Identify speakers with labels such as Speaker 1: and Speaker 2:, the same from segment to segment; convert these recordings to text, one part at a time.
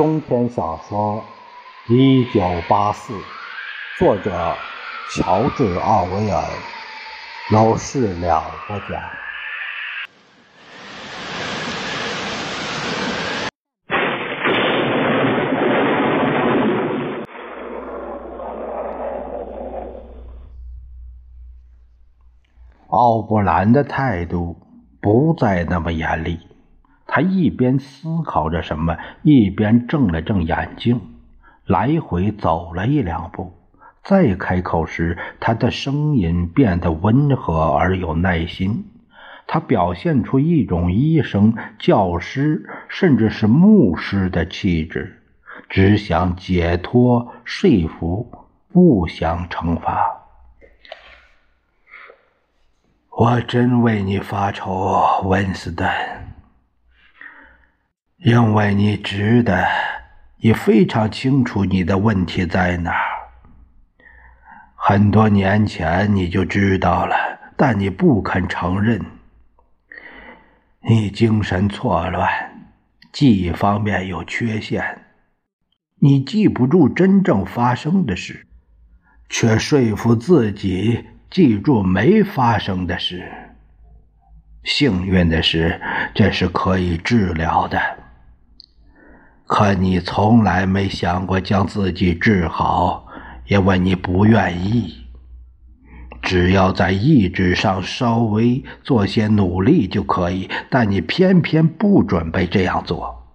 Speaker 1: 中篇小说《一九八四》，作者乔治·奥威尔，由事了播讲。奥布兰的态度不再那么严厉。他一边思考着什么，一边正了正眼睛，来回走了一两步，再开口时，他的声音变得温和而有耐心。他表现出一种医生、教师，甚至是牧师的气质，只想解脱、说服，不想惩罚。我真为你发愁，温斯顿。因为你值得，你非常清楚你的问题在哪儿。很多年前你就知道了，但你不肯承认。你精神错乱，记忆方面有缺陷，你记不住真正发生的事，却说服自己记住没发生的事。幸运的是，这是可以治疗的。可你从来没想过将自己治好，因为你不愿意。只要在意志上稍微做些努力就可以，但你偏偏不准备这样做。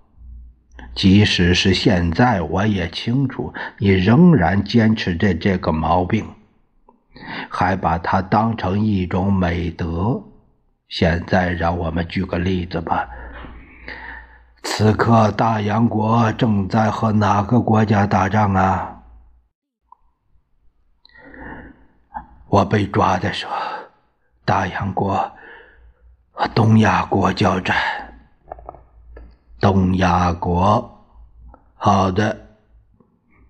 Speaker 1: 即使是现在，我也清楚你仍然坚持着这个毛病，还把它当成一种美德。现在，让我们举个例子吧。此刻，大洋国正在和哪个国家打仗啊？我被抓的时候，大洋国和东亚国交战。东亚国，好的，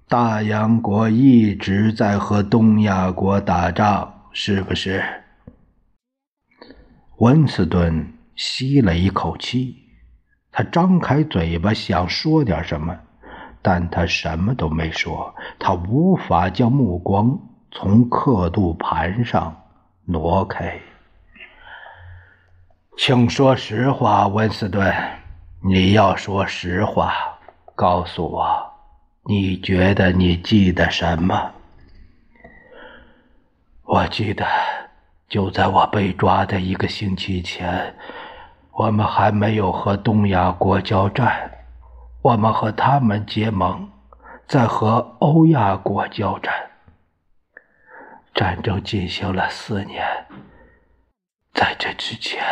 Speaker 1: 大洋国一直在和东亚国打仗，是不是？温斯顿吸了一口气。他张开嘴巴想说点什么，但他什么都没说。他无法将目光从刻度盘上挪开。请说实话，温斯顿，你要说实话，告诉我，你觉得你记得什么？我记得，就在我被抓的一个星期前。我们还没有和东亚国交战，我们和他们结盟，在和欧亚国交战。战争进行了四年，在这之前，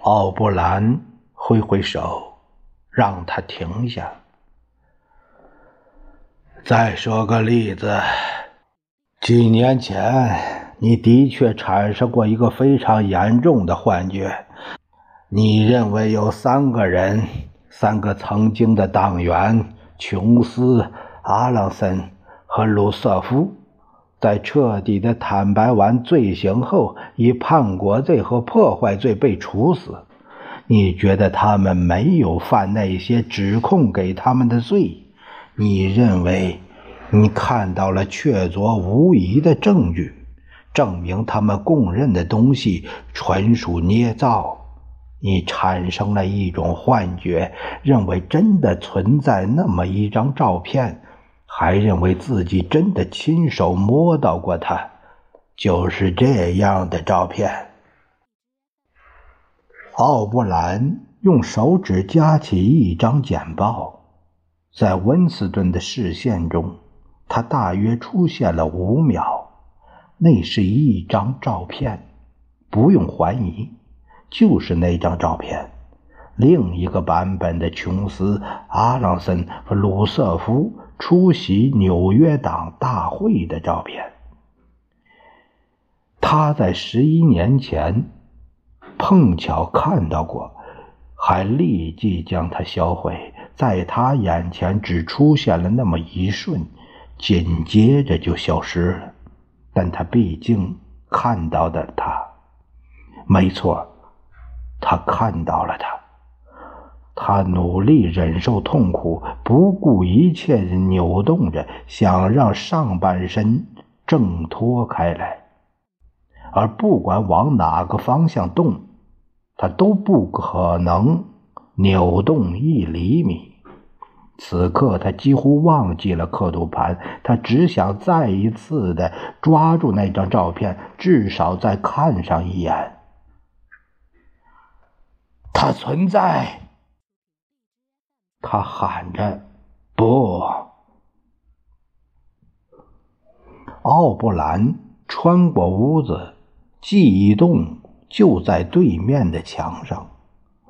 Speaker 1: 奥布兰挥挥手，让他停下。再说个例子，几年前。你的确产生过一个非常严重的幻觉，你认为有三个人，三个曾经的党员琼斯、阿朗森和鲁瑟夫，在彻底的坦白完罪行后，以叛国罪和破坏罪被处死。你觉得他们没有犯那些指控给他们的罪？你认为你看到了确凿无疑的证据？证明他们供认的东西纯属捏造，你产生了一种幻觉，认为真的存在那么一张照片，还认为自己真的亲手摸到过它，就是这样的照片。奥布兰用手指夹起一张简报，在温斯顿的视线中，他大约出现了五秒。那是一张照片，不用怀疑，就是那张照片。另一个版本的琼斯、阿朗森和鲁瑟夫出席纽约党大会的照片。他在十一年前碰巧看到过，还立即将它销毁。在他眼前只出现了那么一瞬，紧接着就消失了。但他毕竟看到的他，没错，他看到了他。他努力忍受痛苦，不顾一切地扭动着，想让上半身挣脱开来，而不管往哪个方向动，他都不可能扭动一厘米。此刻，他几乎忘记了刻度盘，他只想再一次的抓住那张照片，至少再看上一眼。它存在，他喊着：“不！”奥布兰穿过屋子，记忆洞就在对面的墙上。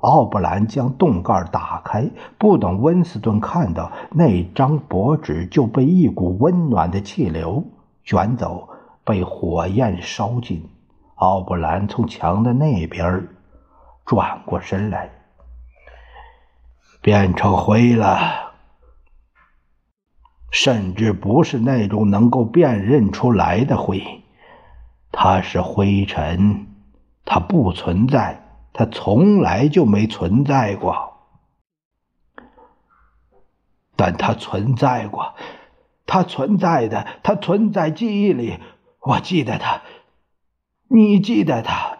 Speaker 1: 奥布兰将洞盖打开，不等温斯顿看到那张薄纸，就被一股温暖的气流卷走，被火焰烧尽。奥布兰从墙的那边转过身来，变成灰了，甚至不是那种能够辨认出来的灰，它是灰尘，它不存在。它从来就没存在过，但它存在过，它存在的，它存在记忆里。我记得它，你记得它，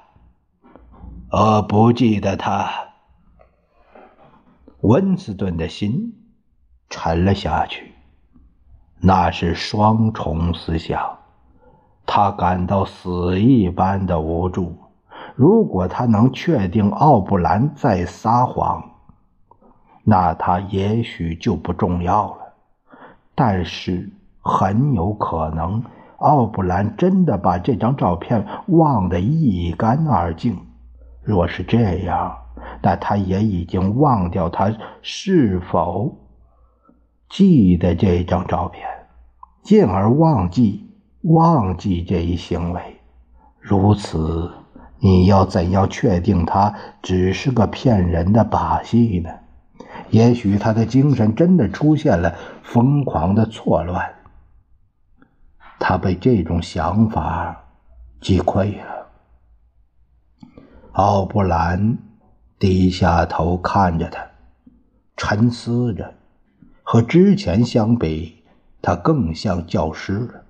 Speaker 1: 我不记得它。温斯顿的心沉了下去，那是双重思想，他感到死一般的无助。如果他能确定奥布兰在撒谎，那他也许就不重要了。但是很有可能，奥布兰真的把这张照片忘得一干二净。若是这样，那他也已经忘掉他是否记得这张照片，进而忘记忘记这一行为。如此。你要怎样确定他只是个骗人的把戏呢？也许他的精神真的出现了疯狂的错乱。他被这种想法击溃了。奥布兰低下头看着他，沉思着。和之前相比，他更像教师了。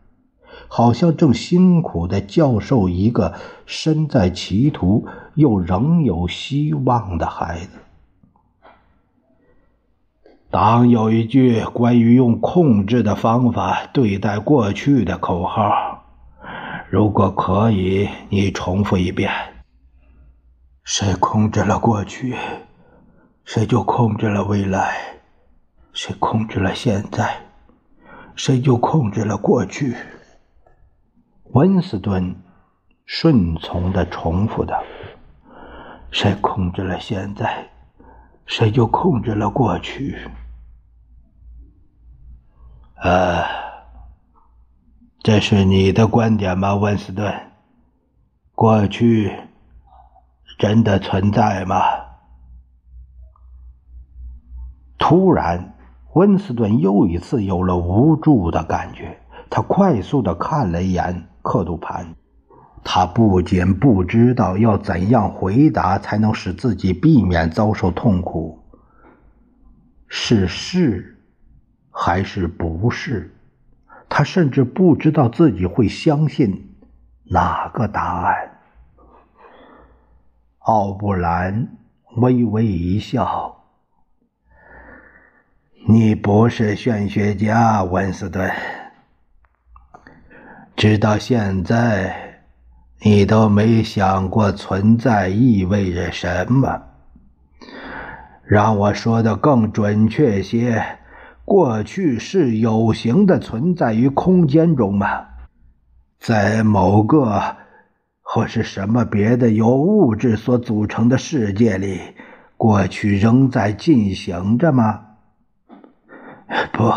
Speaker 1: 好像正辛苦的教授一个身在歧途又仍有希望的孩子。党有一句关于用控制的方法对待过去的口号，如果可以，你重复一遍：谁控制了过去，谁就控制了未来；谁控制了现在，谁就控制了过去。温斯顿顺从的重复道：“谁控制了现在，谁就控制了过去。”呃，这是你的观点吗，温斯顿？过去真的存在吗？突然，温斯顿又一次有了无助的感觉。他快速的看了一眼。刻度盘，他不仅不知道要怎样回答才能使自己避免遭受痛苦，是是还是不是？他甚至不知道自己会相信哪个答案。奥布兰微微一笑：“你不是玄学家，温斯顿。”直到现在，你都没想过存在意味着什么。让我说的更准确些，过去是有形的存在于空间中吗？在某个或是什么别的由物质所组成的世界里，过去仍在进行着吗？不，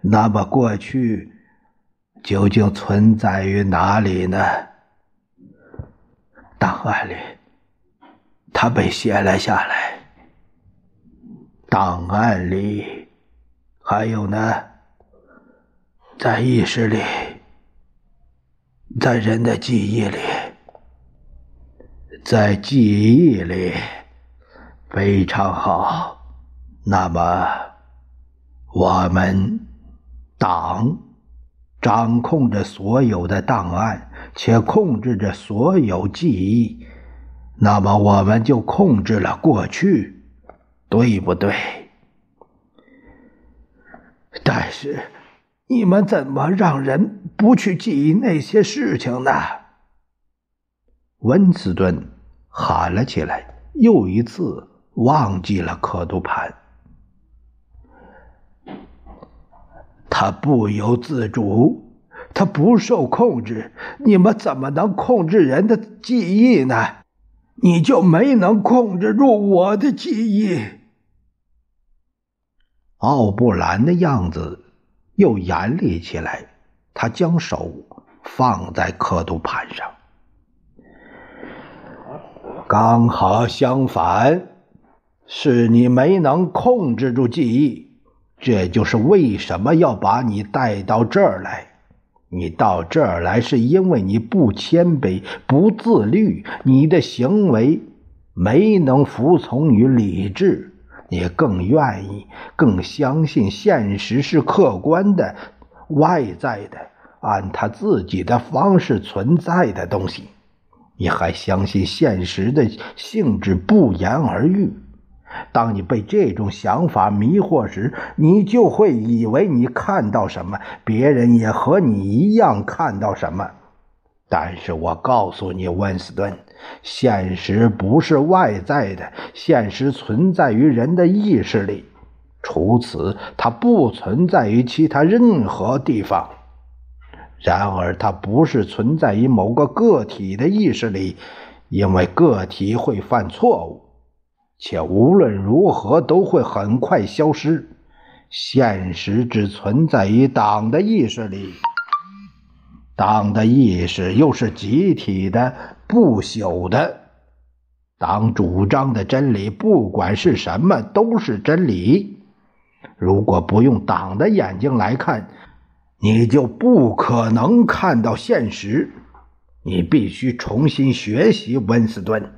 Speaker 1: 那么过去。究竟存在于哪里呢？档案里，它被写了下来。档案里，还有呢，在意识里，在人的记忆里，在记忆里，非常好。那么，我们党掌控着所有的档案，且控制着所有记忆，那么我们就控制了过去，对不对？但是，你们怎么让人不去记忆那些事情呢？温斯顿喊了起来，又一次忘记了刻度盘。他不由自主，他不受控制。你们怎么能控制人的记忆呢？你就没能控制住我的记忆。奥布兰的样子又严厉起来，他将手放在刻度盘上。刚好相反，是你没能控制住记忆。这就是为什么要把你带到这儿来。你到这儿来，是因为你不谦卑、不自律，你的行为没能服从于理智，你更愿意、更相信现实是客观的、外在的、按他自己的方式存在的东西。你还相信现实的性质不言而喻。当你被这种想法迷惑时，你就会以为你看到什么，别人也和你一样看到什么。但是我告诉你，温斯顿，现实不是外在的，现实存在于人的意识里，除此，它不存在于其他任何地方。然而，它不是存在于某个个体的意识里，因为个体会犯错误。且无论如何都会很快消失。现实只存在于党的意识里，党的意识又是集体的、不朽的。党主张的真理，不管是什么，都是真理。如果不用党的眼睛来看，你就不可能看到现实。你必须重新学习，温斯顿，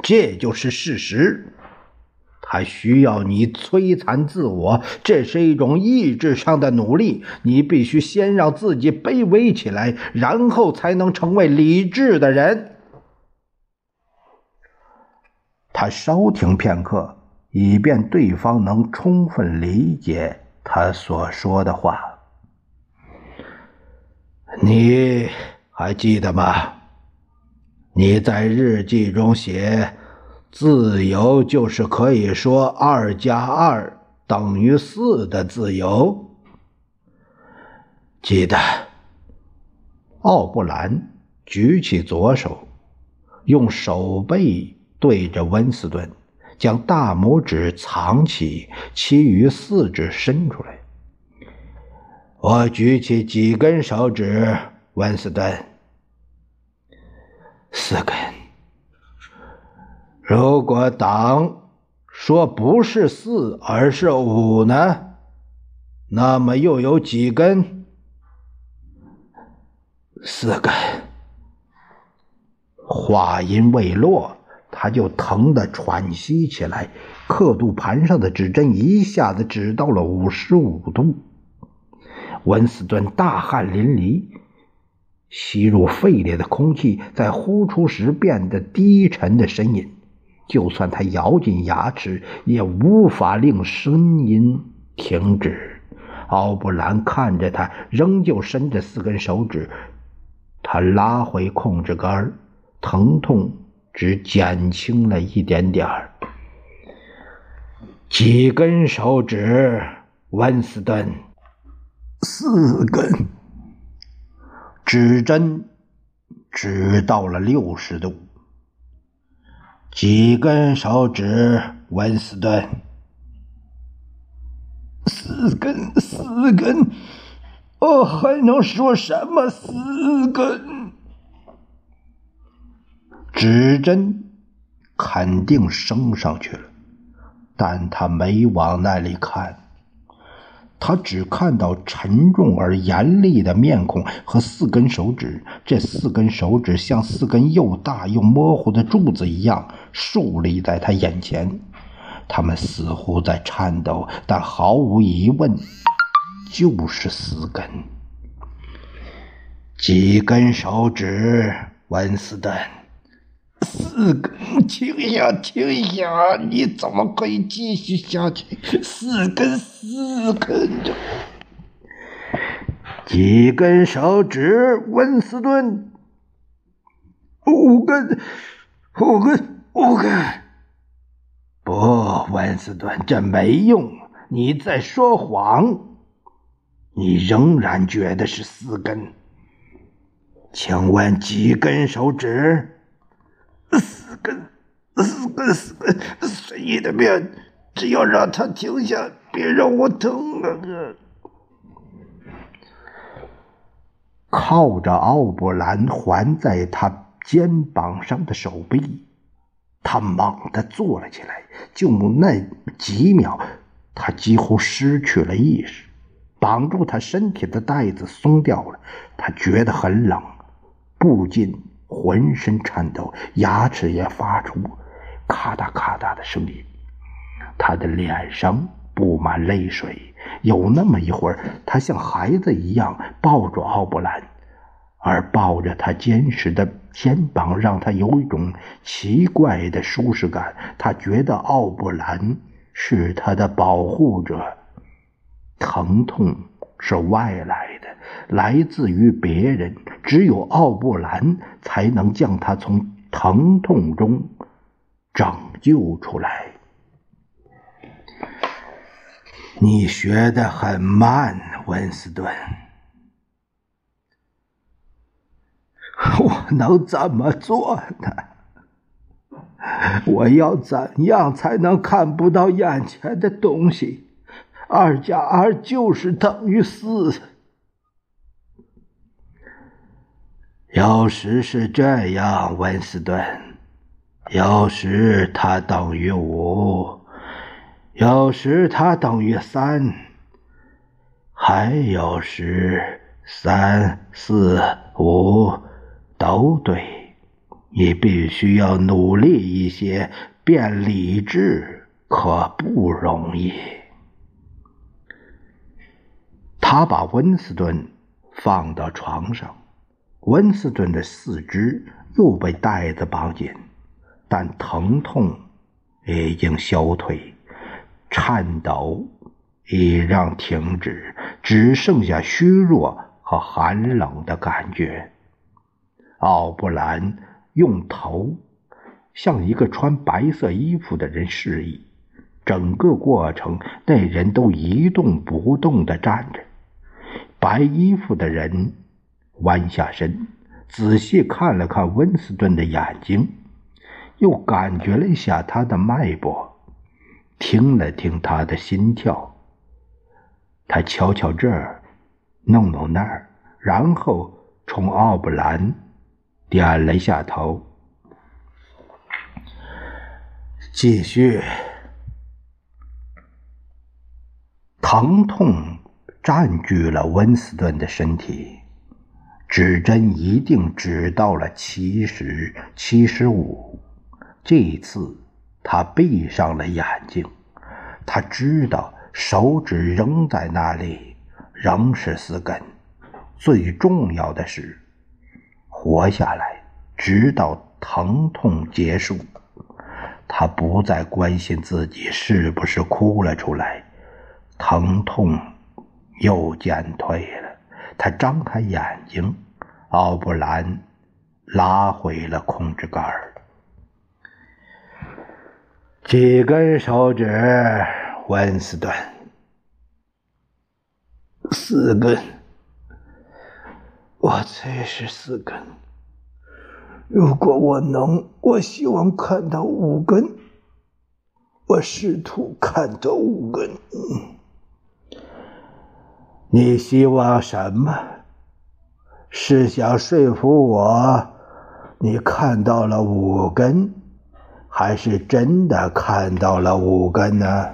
Speaker 1: 这就是事实。还需要你摧残自我，这是一种意志上的努力。你必须先让自己卑微起来，然后才能成为理智的人。他稍停片刻，以便对方能充分理解他所说的话。你还记得吗？你在日记中写。自由就是可以说二加二等于四的自由。记得，奥布兰举起左手，用手背对着温斯顿，将大拇指藏起，其余四指伸出来。我举起几根手指，温斯顿，四根。如果党说不是四而是五呢？那么又有几根？四根。话音未落，他就疼得喘息起来。刻度盘上的指针一下子指到了五十五度。温斯顿大汗淋漓，吸入肺里的空气在呼出时变得低沉的呻吟。就算他咬紧牙齿，也无法令声音停止。奥布兰看着他，仍旧伸着四根手指。他拉回控制杆，疼痛只减轻了一点点儿。几根手指，温斯顿？四根。指针指到了六十度。几根手指，温斯顿？四根，四根。我还能说什么？四根。指针肯定升上去了，但他没往那里看。他只看到沉重而严厉的面孔和四根手指，这四根手指像四根又大又模糊的柱子一样竖立在他眼前。他们似乎在颤抖，但毫无疑问，就是四根。几根手指，温斯顿。四根，停下，停下！你怎么可以继续下去？四根，四根，几根手指，温斯顿。五根，五根，五根。不，温斯顿，这没用，你在说谎。你仍然觉得是四根。请问几根手指？四根，四根，四根，随你的便，只要让他停下，别让我疼啊！靠着奥布兰环在他肩膀上的手臂，他猛地坐了起来。就那几秒，他几乎失去了意识。绑住他身体的带子松掉了，他觉得很冷，不禁。浑身颤抖，牙齿也发出咔嗒咔嗒的声音。他的脸上布满泪水。有那么一会儿，他像孩子一样抱住奥布兰，而抱着他坚实的肩膀，让他有一种奇怪的舒适感。他觉得奥布兰是他的保护者。疼痛是外来的。来自于别人，只有奥布兰才能将他从疼痛中拯救出来。你学得很慢，温斯顿。我能怎么做呢？我要怎样才能看不到眼前的东西？二加二就是等于四。有时是这样，温斯顿；有时它等于五，有时它等于三，还有时三、四、五都对。你必须要努力一些，变理智可不容易。他把温斯顿放到床上。温斯顿的四肢又被带子绑紧，但疼痛已经消退，颤抖已让停止，只剩下虚弱和寒冷的感觉。奥布兰用头向一个穿白色衣服的人示意，整个过程那人都一动不动地站着。白衣服的人。弯下身，仔细看了看温斯顿的眼睛，又感觉了一下他的脉搏，听了听他的心跳。他瞧瞧这儿，弄弄那儿，然后冲奥布兰点了一下头，继续。疼痛占据了温斯顿的身体。指针一定指到了七十七十五。这次他闭上了眼睛，他知道手指仍在那里，仍是四根。最重要的是活下来，直到疼痛结束。他不再关心自己是不是哭了出来，疼痛又减退了。他张开眼睛，奥布兰拉回了控制杆几根手指，温斯顿，四根。我猜是四根。如果我能，我希望看到五根。我试图看到五根。你希望什么？是想说服我你看到了五根，还是真的看到了五根呢？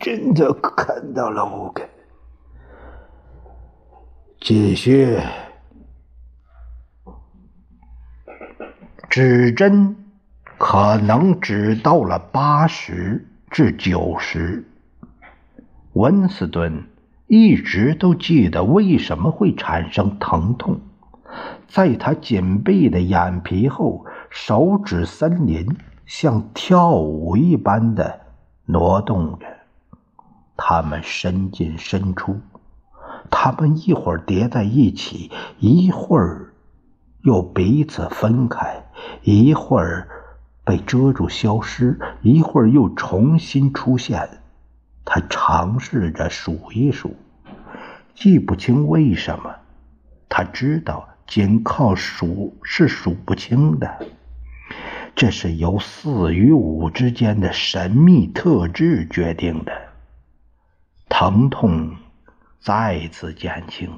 Speaker 1: 真的看到了五根。继续，指针可能指到了八十至九十。温斯顿一直都记得为什么会产生疼痛，在他紧闭的眼皮后，手指森林像跳舞一般的挪动着，它们伸进伸出，它们一会儿叠在一起，一会儿又彼此分开，一会儿被遮住消失，一会儿又重新出现。他尝试着数一数，记不清为什么。他知道，仅靠数是数不清的。这是由四与五之间的神秘特质决定的。疼痛再次减轻，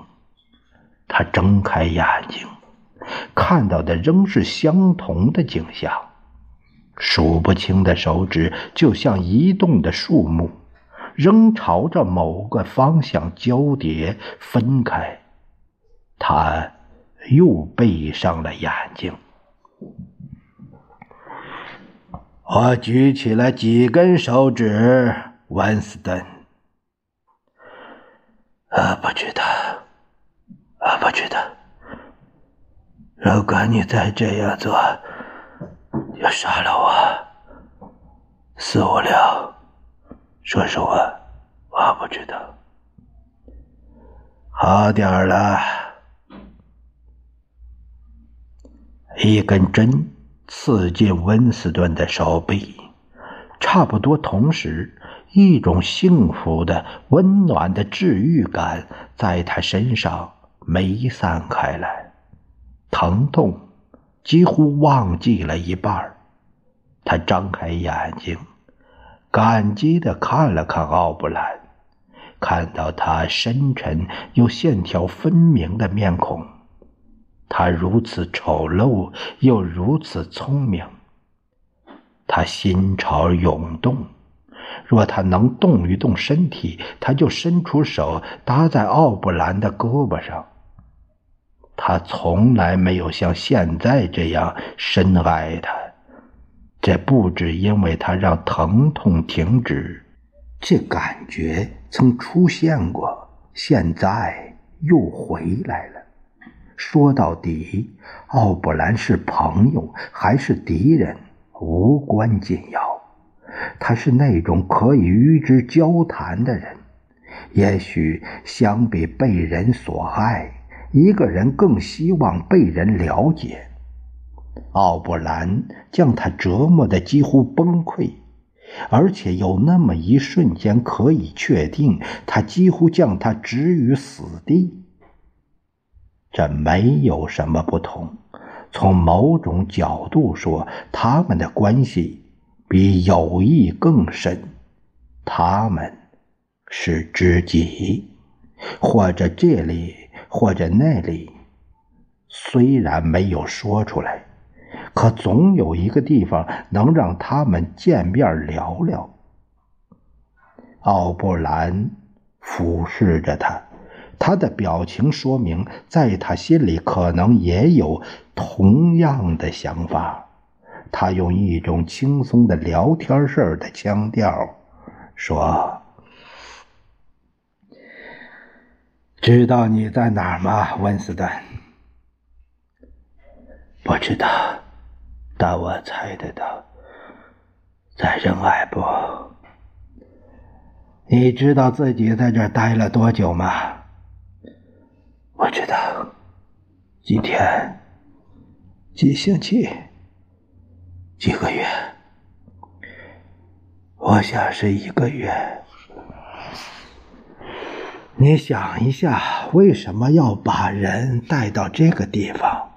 Speaker 1: 他睁开眼睛，看到的仍是相同的景象：数不清的手指，就像移动的树木。仍朝着某个方向交叠分开，他又闭上了眼睛。我举起了几根手指，温斯顿。我不知道，我不知道。如果你再这样做，就杀了我，四五六。说实话，我不知道。好点了，一根针刺进温斯顿的手臂，差不多同时，一种幸福的、温暖的治愈感在他身上弥散开来，疼痛几乎忘记了一半。他张开眼睛。感激地看了看奥布兰，看到他深沉又线条分明的面孔，他如此丑陋又如此聪明。他心潮涌动，若他能动一动身体，他就伸出手搭在奥布兰的胳膊上。他从来没有像现在这样深爱他。这不只因为他让疼痛停止，这感觉曾出现过，现在又回来了。说到底，奥布兰是朋友还是敌人，无关紧要。他是那种可以与之交谈的人。也许相比被人所爱，一个人更希望被人了解。奥布兰将他折磨得几乎崩溃，而且有那么一瞬间可以确定，他几乎将他置于死地。这没有什么不同。从某种角度说，他们的关系比友谊更深。他们是知己，或者这里，或者那里。虽然没有说出来。可总有一个地方能让他们见面聊聊。奥布兰俯视着他，他的表情说明，在他心里可能也有同样的想法。他用一种轻松的聊天似的腔调说：“知道你在哪儿吗，温斯顿？”“不知道。”但我猜得到，在仁爱部。你知道自己在这待了多久吗？我知道，几天、几星期、几个月。我想是一个月。你想一下，为什么要把人带到这个地方？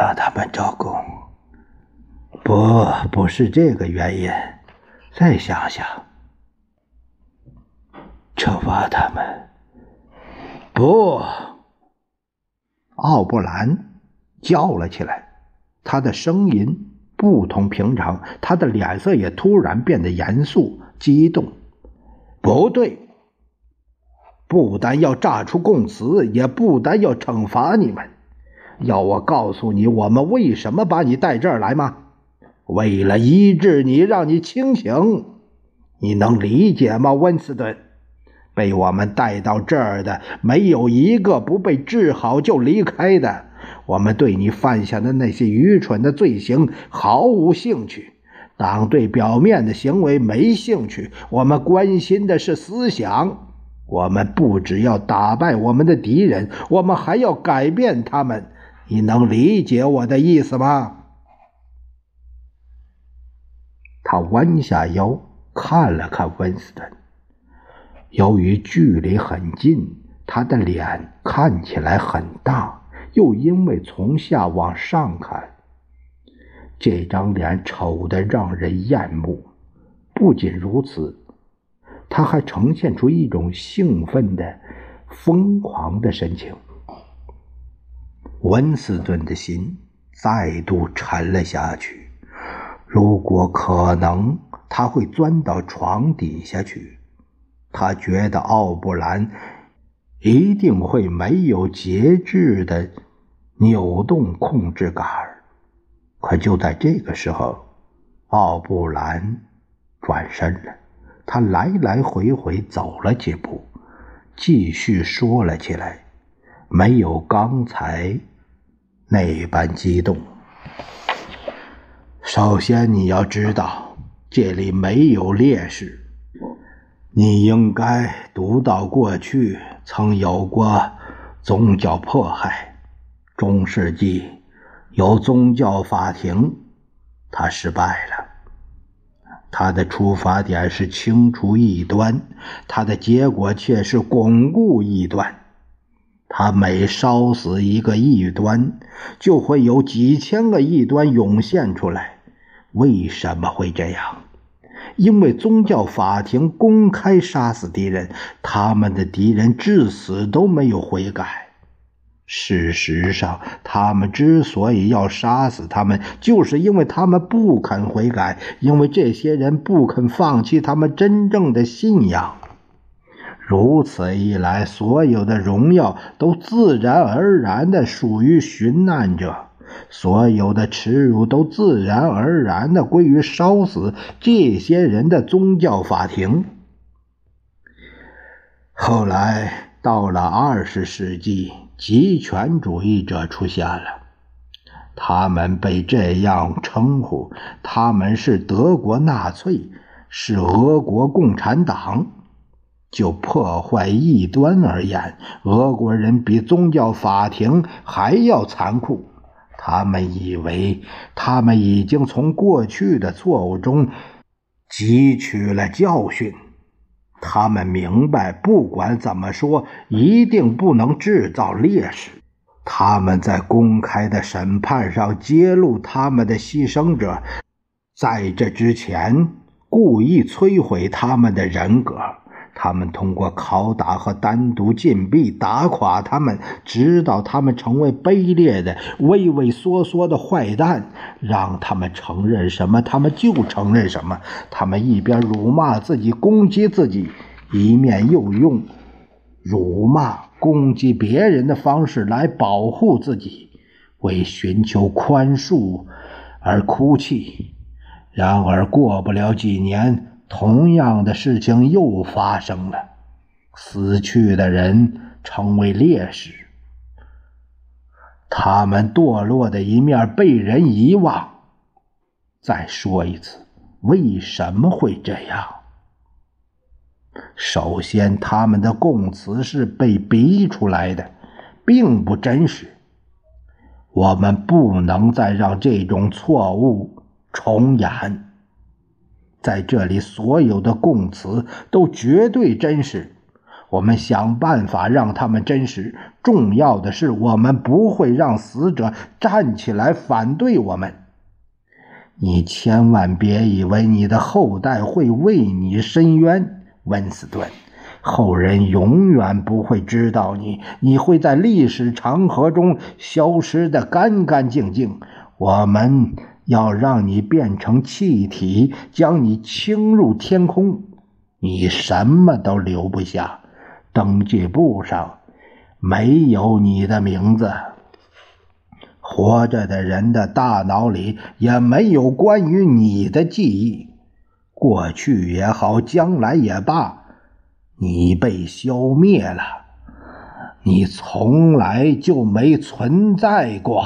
Speaker 1: 让他们招供，不，不是这个原因。再想想，惩罚他们，不。奥布兰叫了起来，他的声音不同平常，他的脸色也突然变得严肃、激动。不对，不但要炸出供词，也不但要惩罚你们。要我告诉你我们为什么把你带这儿来吗？为了医治你，让你清醒。你能理解吗，温斯顿？被我们带到这儿的，没有一个不被治好就离开的。我们对你犯下的那些愚蠢的罪行毫无兴趣，党对表面的行为没兴趣。我们关心的是思想。我们不只要打败我们的敌人，我们还要改变他们。你能理解我的意思吗？他弯下腰看了看温斯顿。由于距离很近，他的脸看起来很大，又因为从下往上看，这张脸丑得让人厌恶。不仅如此，他还呈现出一种兴奋的、疯狂的神情。温斯顿的心再度沉了下去。如果可能，他会钻到床底下去。他觉得奥布兰一定会没有节制的扭动控制杆可就在这个时候，奥布兰转身了。他来来回回走了几步，继续说了起来，没有刚才那般激动。首先，你要知道，这里没有烈士。你应该读到过去曾有过宗教迫害。中世纪有宗教法庭，他失败了。他的出发点是清除异端，他的结果却是巩固异端。他每烧死一个异端，就会有几千个异端涌现出来。为什么会这样？因为宗教法庭公开杀死敌人，他们的敌人至死都没有悔改。事实上，他们之所以要杀死他们，就是因为他们不肯悔改，因为这些人不肯放弃他们真正的信仰。如此一来，所有的荣耀都自然而然地属于寻难者。所有的耻辱都自然而然地归于烧死这些人的宗教法庭。后来到了二十世纪，极权主义者出现了，他们被这样称呼：他们是德国纳粹，是俄国共产党。就破坏异端而言，俄国人比宗教法庭还要残酷。他们以为他们已经从过去的错误中汲取了教训。他们明白，不管怎么说，一定不能制造烈士。他们在公开的审判上揭露他们的牺牲者，在这之前故意摧毁他们的人格。他们通过拷打和单独禁闭打垮他们，直到他们成为卑劣的、畏畏缩缩的坏蛋。让他们承认什么，他们就承认什么。他们一边辱骂自己、攻击自己，一面又用辱骂、攻击别人的方式来保护自己，为寻求宽恕而哭泣。然而，过不了几年。同样的事情又发生了，死去的人成为烈士，他们堕落的一面被人遗忘。再说一次，为什么会这样？首先，他们的供词是被逼出来的，并不真实。我们不能再让这种错误重演。在这里，所有的供词都绝对真实。我们想办法让他们真实。重要的是，我们不会让死者站起来反对我们。你千万别以为你的后代会为你伸冤，温斯顿。后人永远不会知道你，你会在历史长河中消失的干干净净。我们。要让你变成气体，将你倾入天空，你什么都留不下。登记簿上没有你的名字。活着的人的大脑里也没有关于你的记忆，过去也好，将来也罢，你被消灭了，你从来就没存在过。